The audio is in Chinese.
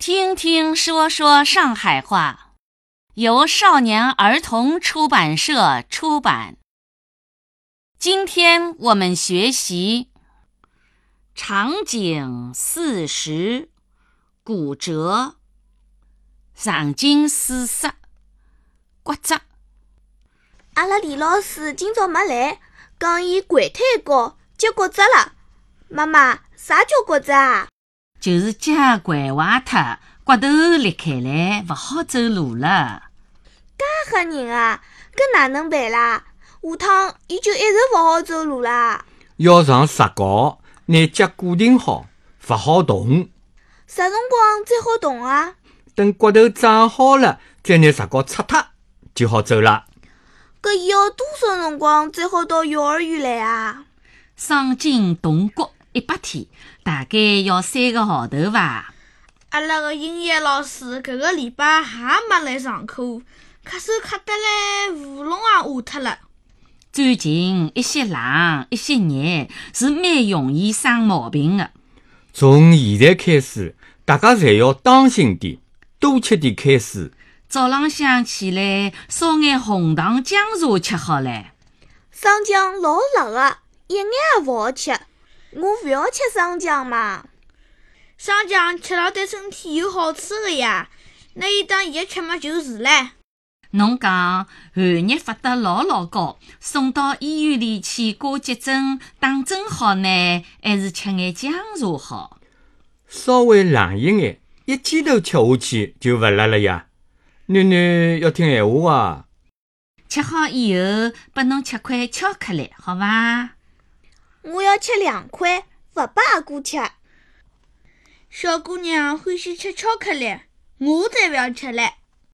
听听说说上海话，由少年儿童出版社出版。今天我们学习场景四十，骨折，场景四十，骨折。阿拉李老师今朝没来，讲伊跪太高脚骨折了。妈妈，啥叫骨折啊？就是脚拐坏脱，骨头裂开来，勿好走路了。介吓人啊！搿哪能办啦？下趟伊就一直勿好走路啦。要上石膏，拿脚固定好，勿好动。啥辰光最好动啊？等骨头长好了，再拿石膏拆脱，就好走了。搿伊要多少辰光才好到幼儿园来啊？伤筋动骨一百天，大概要三个号头伐？阿拉个音乐老师搿个礼拜还没来上课，咳嗽咳得来喉咙也哑脱了。最近一些冷，一些热，是蛮容易生毛病的。从现在开始，大家侪要当心点，多吃点开水。早浪向起来烧眼红糖姜茶吃好唻。生姜老辣个，一眼也勿好吃。我勿要吃生姜嘛。生姜吃了对身体有好处的呀，拿伊当药吃嘛就是唻。侬讲寒热发得老老高，送到医院里去挂急诊打针好呢，还是吃眼姜茶好？稍微冷一眼，一记头吃下去就勿辣了呀。囡囡要听闲话啊！吃好以后，拨侬吃块巧克力，好伐？我要吃两块，勿拨阿哥吃。小姑娘欢喜吃巧克力，我才勿要吃嘞。